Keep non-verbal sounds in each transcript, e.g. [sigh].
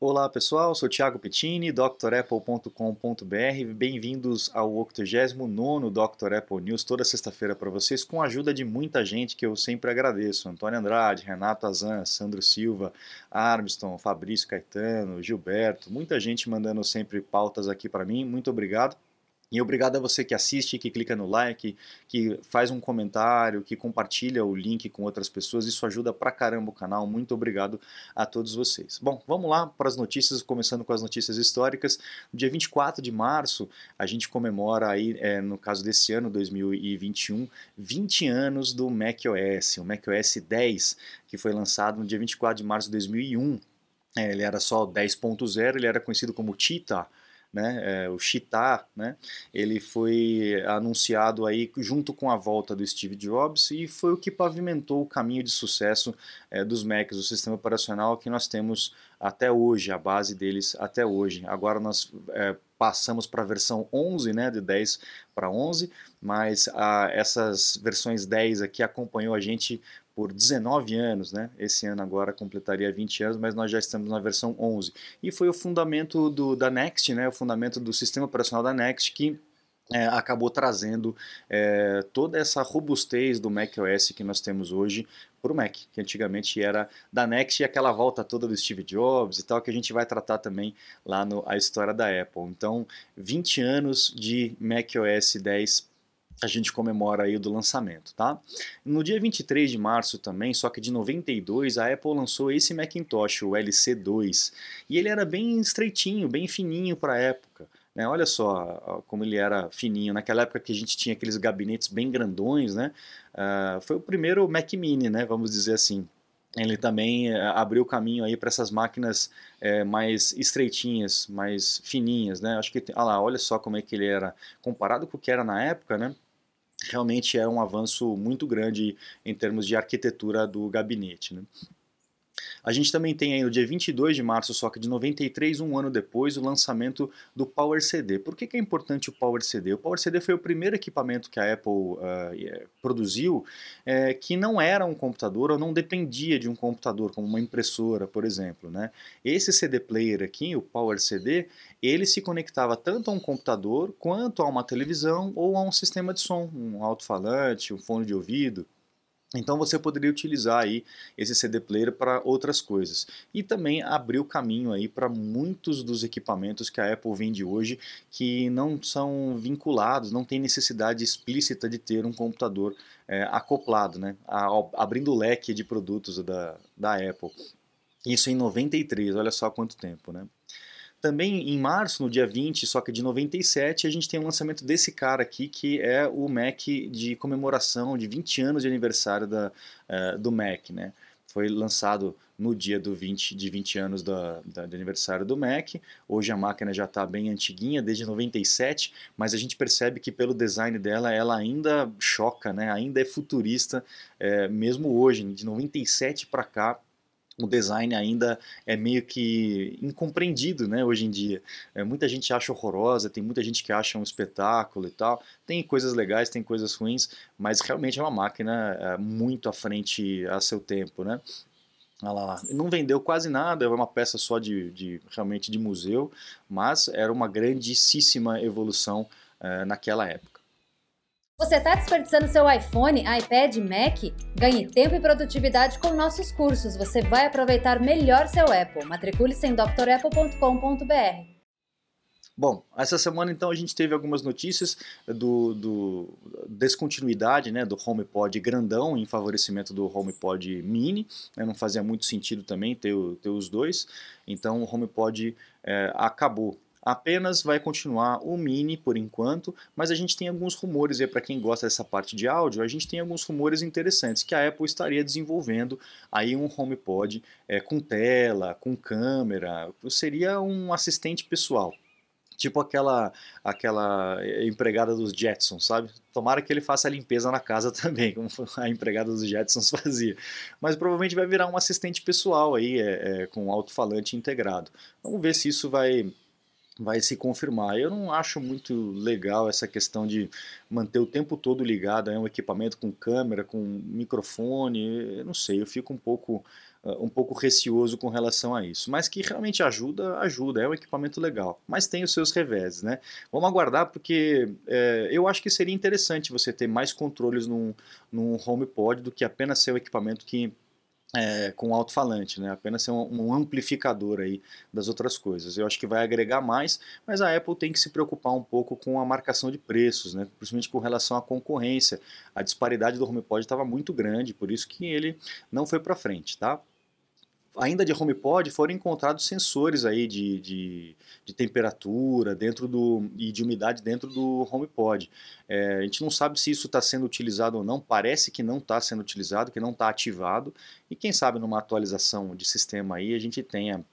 Olá pessoal, sou Thiago Pettini, drapple.com.br. Bem-vindos ao 89 Dr. Apple News, toda sexta-feira para vocês, com a ajuda de muita gente que eu sempre agradeço: Antônio Andrade, Renato Azan, Sandro Silva, Armstrong, Fabrício Caetano, Gilberto, muita gente mandando sempre pautas aqui para mim. Muito obrigado. E obrigado a você que assiste, que clica no like, que faz um comentário, que compartilha o link com outras pessoas. Isso ajuda pra caramba o canal. Muito obrigado a todos vocês. Bom, vamos lá para as notícias, começando com as notícias históricas. No dia 24 de março, a gente comemora aí, é, no caso desse ano, 2021, 20 anos do macOS, o macOS 10, que foi lançado no dia 24 de março de 2001. É, ele era só 10.0, ele era conhecido como Cheetah, né, é, o Cheetah, né, ele foi anunciado aí junto com a volta do Steve Jobs e foi o que pavimentou o caminho de sucesso é, dos Macs, o sistema operacional que nós temos até hoje, a base deles até hoje. Agora nós é, passamos para a versão 11, né, de 10 para 11, mas a, essas versões 10 aqui acompanhou a gente por 19 anos, né? Esse ano agora completaria 20 anos, mas nós já estamos na versão 11. E foi o fundamento do, da Next, né? O fundamento do sistema operacional da Next que é, acabou trazendo é, toda essa robustez do macOS que nós temos hoje para o Mac, que antigamente era da Next e aquela volta toda do Steve Jobs e tal, que a gente vai tratar também lá no A História da Apple. Então, 20 anos de macOS 10 a gente comemora aí do lançamento, tá? No dia 23 de março também, só que de 92, a Apple lançou esse Macintosh, o LC2, e ele era bem estreitinho, bem fininho para a época. Né? Olha só como ele era fininho. Naquela época que a gente tinha aqueles gabinetes bem grandões, né? Uh, foi o primeiro Mac Mini, né? Vamos dizer assim ele também eh, abriu caminho aí para essas máquinas é, mais estreitinhas, mais fininhas, né? Acho que, olha lá, olha só como é que ele era comparado com o que era na época, né? Realmente é um avanço muito grande em termos de arquitetura do gabinete. Né? A gente também tem aí no dia 22 de março, só que de 93, um ano depois, o lançamento do Power CD. Por que, que é importante o Power CD? O Power CD foi o primeiro equipamento que a Apple uh, produziu é, que não era um computador ou não dependia de um computador, como uma impressora, por exemplo. Né? Esse CD player aqui, o Power CD, ele se conectava tanto a um computador quanto a uma televisão ou a um sistema de som, um alto-falante, um fone de ouvido. Então você poderia utilizar aí esse CD player para outras coisas. E também abriu caminho aí para muitos dos equipamentos que a Apple vende hoje que não são vinculados, não tem necessidade explícita de ter um computador é, acoplado, né? Abrindo o leque de produtos da, da Apple. Isso em 93, olha só quanto tempo, né? Também em março, no dia 20, só que de 97, a gente tem o lançamento desse cara aqui, que é o Mac de comemoração de 20 anos de aniversário da, uh, do Mac, né? Foi lançado no dia do 20, de 20 anos da, da, de aniversário do Mac. Hoje a máquina já está bem antiguinha, desde 97, mas a gente percebe que pelo design dela, ela ainda choca, né? ainda é futurista, é, mesmo hoje, de 97 para cá, o design ainda é meio que incompreendido né, hoje em dia. É, muita gente acha horrorosa, tem muita gente que acha um espetáculo e tal. Tem coisas legais, tem coisas ruins, mas realmente é uma máquina é, muito à frente a seu tempo. Né? Olha lá, não vendeu quase nada, é uma peça só de, de realmente de museu, mas era uma grandíssima evolução é, naquela época. Você está desperdiçando seu iPhone, iPad, Mac? Ganhe tempo e produtividade com nossos cursos. Você vai aproveitar melhor seu Apple. Matricule-se em drapple.com.br. Bom, essa semana então a gente teve algumas notícias do, do descontinuidade né, do HomePod grandão em favorecimento do HomePod mini. Né, não fazia muito sentido também ter, ter os dois. Então o HomePod é, acabou apenas vai continuar o Mini por enquanto, mas a gente tem alguns rumores, e para quem gosta dessa parte de áudio, a gente tem alguns rumores interessantes, que a Apple estaria desenvolvendo aí um HomePod é, com tela, com câmera, seria um assistente pessoal. Tipo aquela aquela empregada dos Jetsons, sabe? Tomara que ele faça a limpeza na casa [laughs] também, como a empregada dos Jetsons [laughs] fazia. Mas provavelmente vai virar um assistente pessoal aí, é, é, com alto-falante integrado. Vamos ver se isso vai vai se confirmar. Eu não acho muito legal essa questão de manter o tempo todo ligado a um equipamento com câmera, com microfone, eu não sei, eu fico um pouco uh, um pouco receoso com relação a isso. Mas que realmente ajuda, ajuda, é um equipamento legal. Mas tem os seus reveses, né? Vamos aguardar porque é, eu acho que seria interessante você ter mais controles num, num HomePod do que apenas ser o equipamento que é, com alto-falante, né? apenas ser um, um, amplificador aí das outras coisas. Eu acho que vai agregar mais, mas a Apple tem que se preocupar um pouco com a marcação de preços, né? principalmente com relação à concorrência. A disparidade do HomePod estava muito grande, por isso que ele não foi para frente. Tá? Ainda de HomePod foram encontrados sensores aí de, de, de, temperatura dentro do, e de umidade dentro do HomePod. É, a gente não sabe se isso está sendo utilizado ou não, parece que não está sendo utilizado, que não está ativado, e quem sabe numa atualização de sistema aí a gente tenha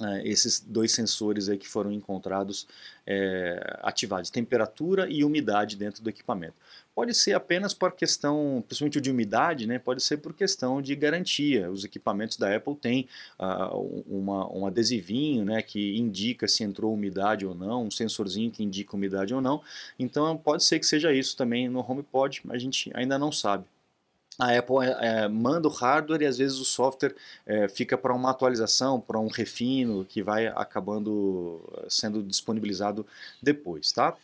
é, esses dois sensores aí que foram encontrados é, ativados, temperatura e umidade dentro do equipamento. Pode ser apenas por questão, principalmente de umidade, né, pode ser por questão de garantia. Os equipamentos da Apple têm uh, uma, um adesivinho né, que indica se entrou umidade ou não, um sensorzinho que indica umidade ou não. Então pode ser que seja isso também no HomePod, a gente ainda não sabe a Apple é, manda o hardware e às vezes o software é, fica para uma atualização, para um refino que vai acabando sendo disponibilizado depois, tá?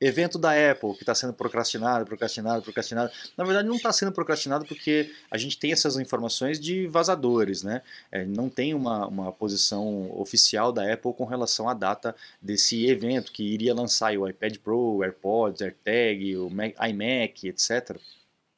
Evento da Apple que está sendo procrastinado, procrastinado, procrastinado. Na verdade, não está sendo procrastinado porque a gente tem essas informações de vazadores, né? É, não tem uma, uma posição oficial da Apple com relação à data desse evento que iria lançar o iPad Pro, o AirPods, AirTag, o Mac, iMac, etc.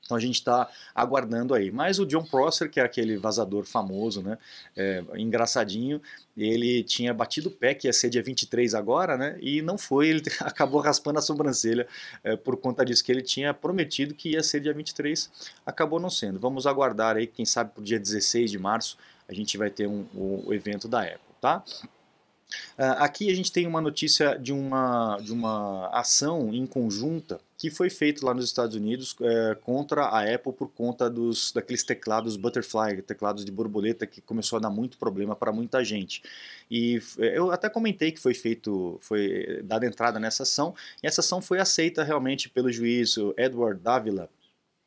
Então a gente está aguardando aí. Mas o John Prosser, que é aquele vazador famoso, né, é, engraçadinho, ele tinha batido o pé que ia ser dia 23 agora, né, e não foi, ele [laughs] acabou raspando a sobrancelha é, por conta disso, que ele tinha prometido que ia ser dia 23, acabou não sendo. Vamos aguardar aí, quem sabe para o dia 16 de março a gente vai ter um, o evento da Apple, tá? Uh, aqui a gente tem uma notícia de uma, de uma ação em conjunta que foi feita lá nos Estados Unidos é, contra a Apple por conta dos, daqueles teclados Butterfly, teclados de borboleta que começou a dar muito problema para muita gente. E é, eu até comentei que foi feito, foi dada entrada nessa ação, e essa ação foi aceita realmente pelo juiz Edward Davila,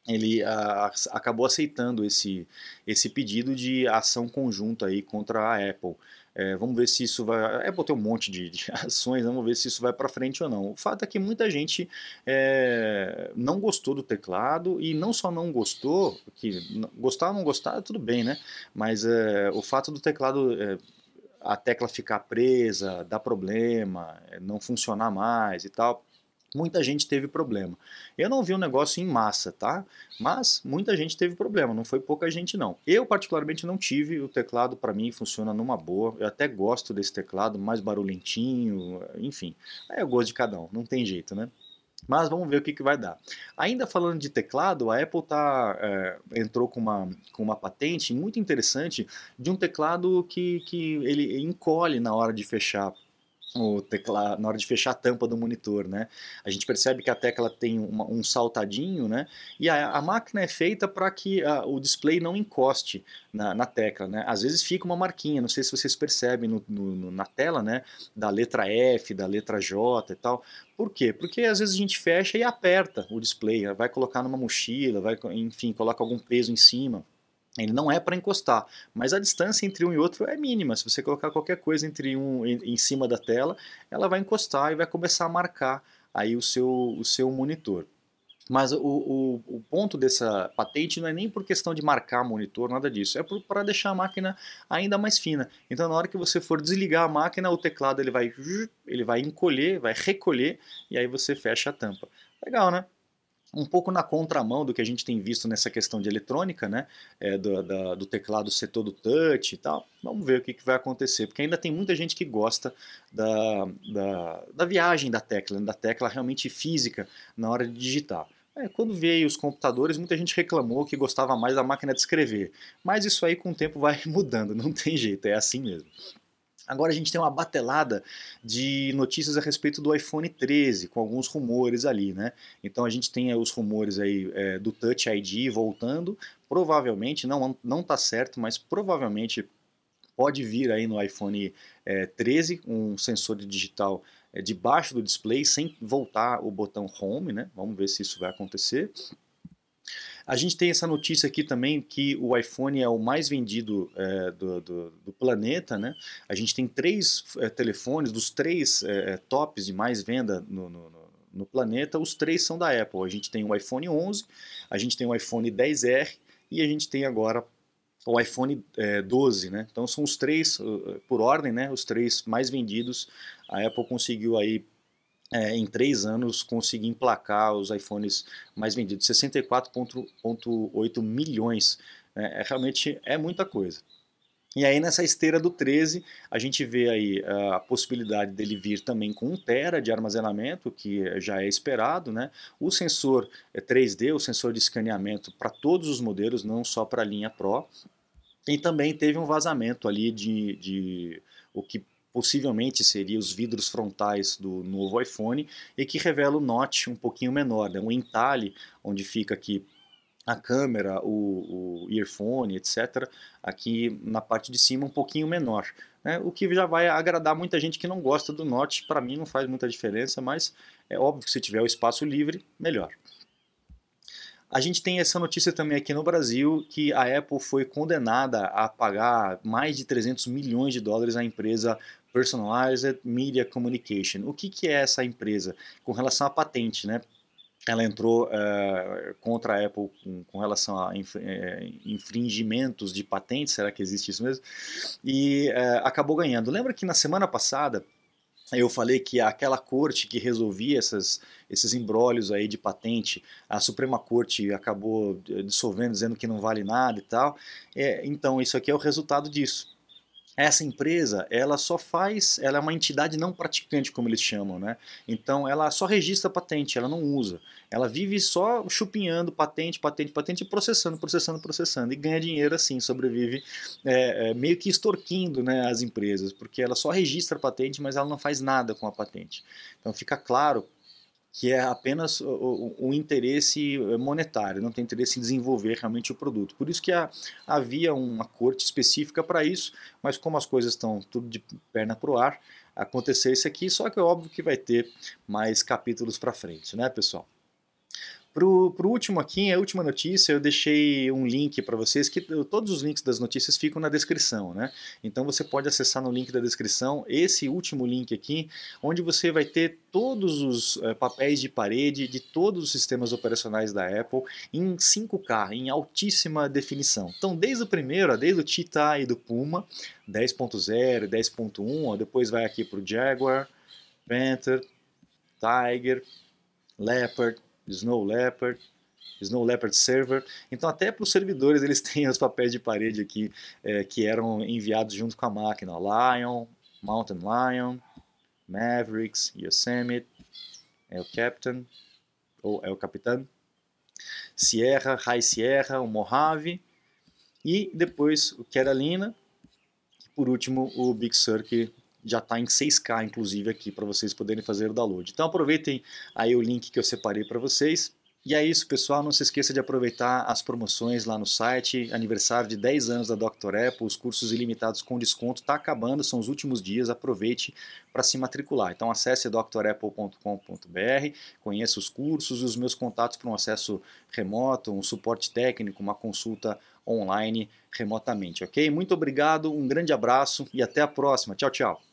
ele a, acabou aceitando esse, esse pedido de ação conjunta aí contra a Apple. É, vamos ver se isso vai. Apple tem um monte de, de [laughs] ações, vamos ver se isso vai para frente ou não. O fato é que muita gente é, não gostou do teclado e não só não gostou, que gostar ou não gostar, tudo bem, né? Mas é, o fato do teclado é, a tecla ficar presa, dar problema, é, não funcionar mais e tal muita gente teve problema. Eu não vi um negócio em massa, tá? Mas muita gente teve problema, não foi pouca gente não. Eu particularmente não tive, o teclado para mim funciona numa boa. Eu até gosto desse teclado, mais barulhentinho, enfim. É o gosto de cada um, não tem jeito, né? Mas vamos ver o que, que vai dar. Ainda falando de teclado, a Apple tá, é, entrou com uma, com uma patente muito interessante de um teclado que, que ele encolhe na hora de fechar o teclado, na hora de fechar a tampa do monitor, né? A gente percebe que a tecla tem uma, um saltadinho, né? E a, a máquina é feita para que a, o display não encoste na, na, tecla, né? Às vezes fica uma marquinha, não sei se vocês percebem no, no, na tela, né? Da letra F, da letra J e tal. Por quê? Porque às vezes a gente fecha e aperta o display, vai colocar numa mochila, vai, enfim, coloca algum peso em cima. Ele não é para encostar, mas a distância entre um e outro é mínima. Se você colocar qualquer coisa entre um em cima da tela, ela vai encostar e vai começar a marcar aí o seu, o seu monitor. Mas o, o, o, ponto dessa patente não é nem por questão de marcar monitor, nada disso. É para deixar a máquina ainda mais fina. Então, na hora que você for desligar a máquina, o teclado ele vai, ele vai encolher, vai recolher, e aí você fecha a tampa. Legal, né? Um pouco na contramão do que a gente tem visto nessa questão de eletrônica, né? É, do, da, do, teclado ser todo touch e tal. Vamos ver o que, que, vai acontecer, porque ainda tem muita gente que gosta da, da, da viagem da tecla, da tecla realmente física na hora de digitar. É, quando veio os computadores, muita gente reclamou que gostava mais da máquina de escrever. Mas isso aí com o tempo vai [laughs] mudando, não tem jeito, é assim mesmo. Agora a gente tem uma batelada de notícias a respeito do iPhone 13, com alguns rumores ali, né? Então a gente tem os rumores aí é, do Touch ID voltando, provavelmente, não, não tá certo, mas provavelmente pode vir aí no iPhone é, 13 um sensor digital é, debaixo do display sem voltar o botão Home, né? Vamos ver se isso vai acontecer. A gente tem essa notícia aqui também que o iPhone é o mais vendido é, do, do, do, planeta, né? A gente tem três é, telefones, dos três é, é tops de mais venda no, no, no, planeta, os três são da Apple. A gente tem o iPhone 11, a gente tem o iPhone 10R e a gente tem agora o iPhone é, 12, né? Então são os três, por ordem, né? Os três mais vendidos. A Apple conseguiu aí é, em três anos conseguir emplacar os iPhones mais vendidos, 64,8 milhões. É, é, realmente é muita coisa. E aí nessa esteira do 13, a gente vê aí a possibilidade dele vir também com 1 tera de armazenamento, que já é esperado, né? O sensor é 3D, o sensor de escaneamento para todos os modelos, não só para a linha Pro. E também teve um vazamento ali de, de o que possivelmente seria os vidros frontais do novo iPhone e que revela o notch um pouquinho menor, né? um entalhe onde fica aqui a câmera, o, o, earphone, etc. Aqui na parte de cima um pouquinho menor, né? o que já vai agradar muita gente que não gosta do notch. Para mim não faz muita diferença, mas é óbvio que se tiver o espaço livre, melhor. A gente tem essa notícia também aqui no Brasil que a Apple foi condenada a pagar mais de 300 milhões de dólares à empresa Personalized Media Communication. O que, que é essa empresa? Com relação à patente, né? Ela entrou uh, contra a Apple com, com relação a inf, uh, infringimentos de patentes, será que existe isso mesmo? E uh, acabou ganhando. Lembra que na semana passada eu falei que aquela corte que resolvia essas, esses embrólios aí de patente, a Suprema Corte acabou dissolvendo, dizendo que não vale nada e tal. É, então, isso aqui é o resultado disso essa empresa, ela só faz, ela é uma entidade não praticante, como eles chamam, né? Então ela só registra patente, ela não usa. Ela vive só chupinhando patente, patente, patente, processando, processando, processando e ganha dinheiro assim, sobrevive é, é, meio que extorquindo né, as empresas, porque ela só registra patente, mas ela não faz nada com a patente. Então fica claro que é apenas o, o, interesse monetário, não tem interesse em desenvolver realmente o produto. Por isso que havia uma corte específica para isso, mas como as coisas estão tudo de perna para o ar, aconteceu isso aqui, só que é óbvio que vai ter mais capítulos para frente, né, pessoal? Para o último aqui, a última notícia, eu deixei um link para vocês, que todos os links das notícias ficam na descrição, né? Então você pode acessar no link da descrição esse último link aqui, onde você vai ter todos os é, papéis de parede de todos os sistemas operacionais da Apple em 5K, em altíssima definição. Então, desde o primeiro, desde o Cheetah e do Puma, 10.0, 10.1, depois vai aqui para o Jaguar, Panther, Tiger, Leopard, Snow Leopard, Snow Leopard Server. Então até para os servidores eles [laughs] têm os papéis de parede aqui é, que eram enviados junto com a máquina. Lion, Mountain Lion, Mavericks, Yosemite, é o Captain, ou é o Capitão, Sierra, High Sierra, o Mojave e depois o Carolina e por último o Big Sur que já está em 6K, inclusive, aqui para vocês poderem fazer o download. Então aproveitem aí o link que eu separei para vocês. E é isso, pessoal. Não se esqueça de aproveitar as promoções lá no site. Aniversário de 10 anos da Dr. Apple, os cursos ilimitados com desconto. Está acabando, são os últimos dias. Aproveite para se matricular. Então acesse drapple.com.br, conheça os cursos e os meus contatos para um acesso remoto, um suporte técnico, uma consulta online remotamente, ok? Muito obrigado, um grande abraço e até a próxima. Tchau, tchau.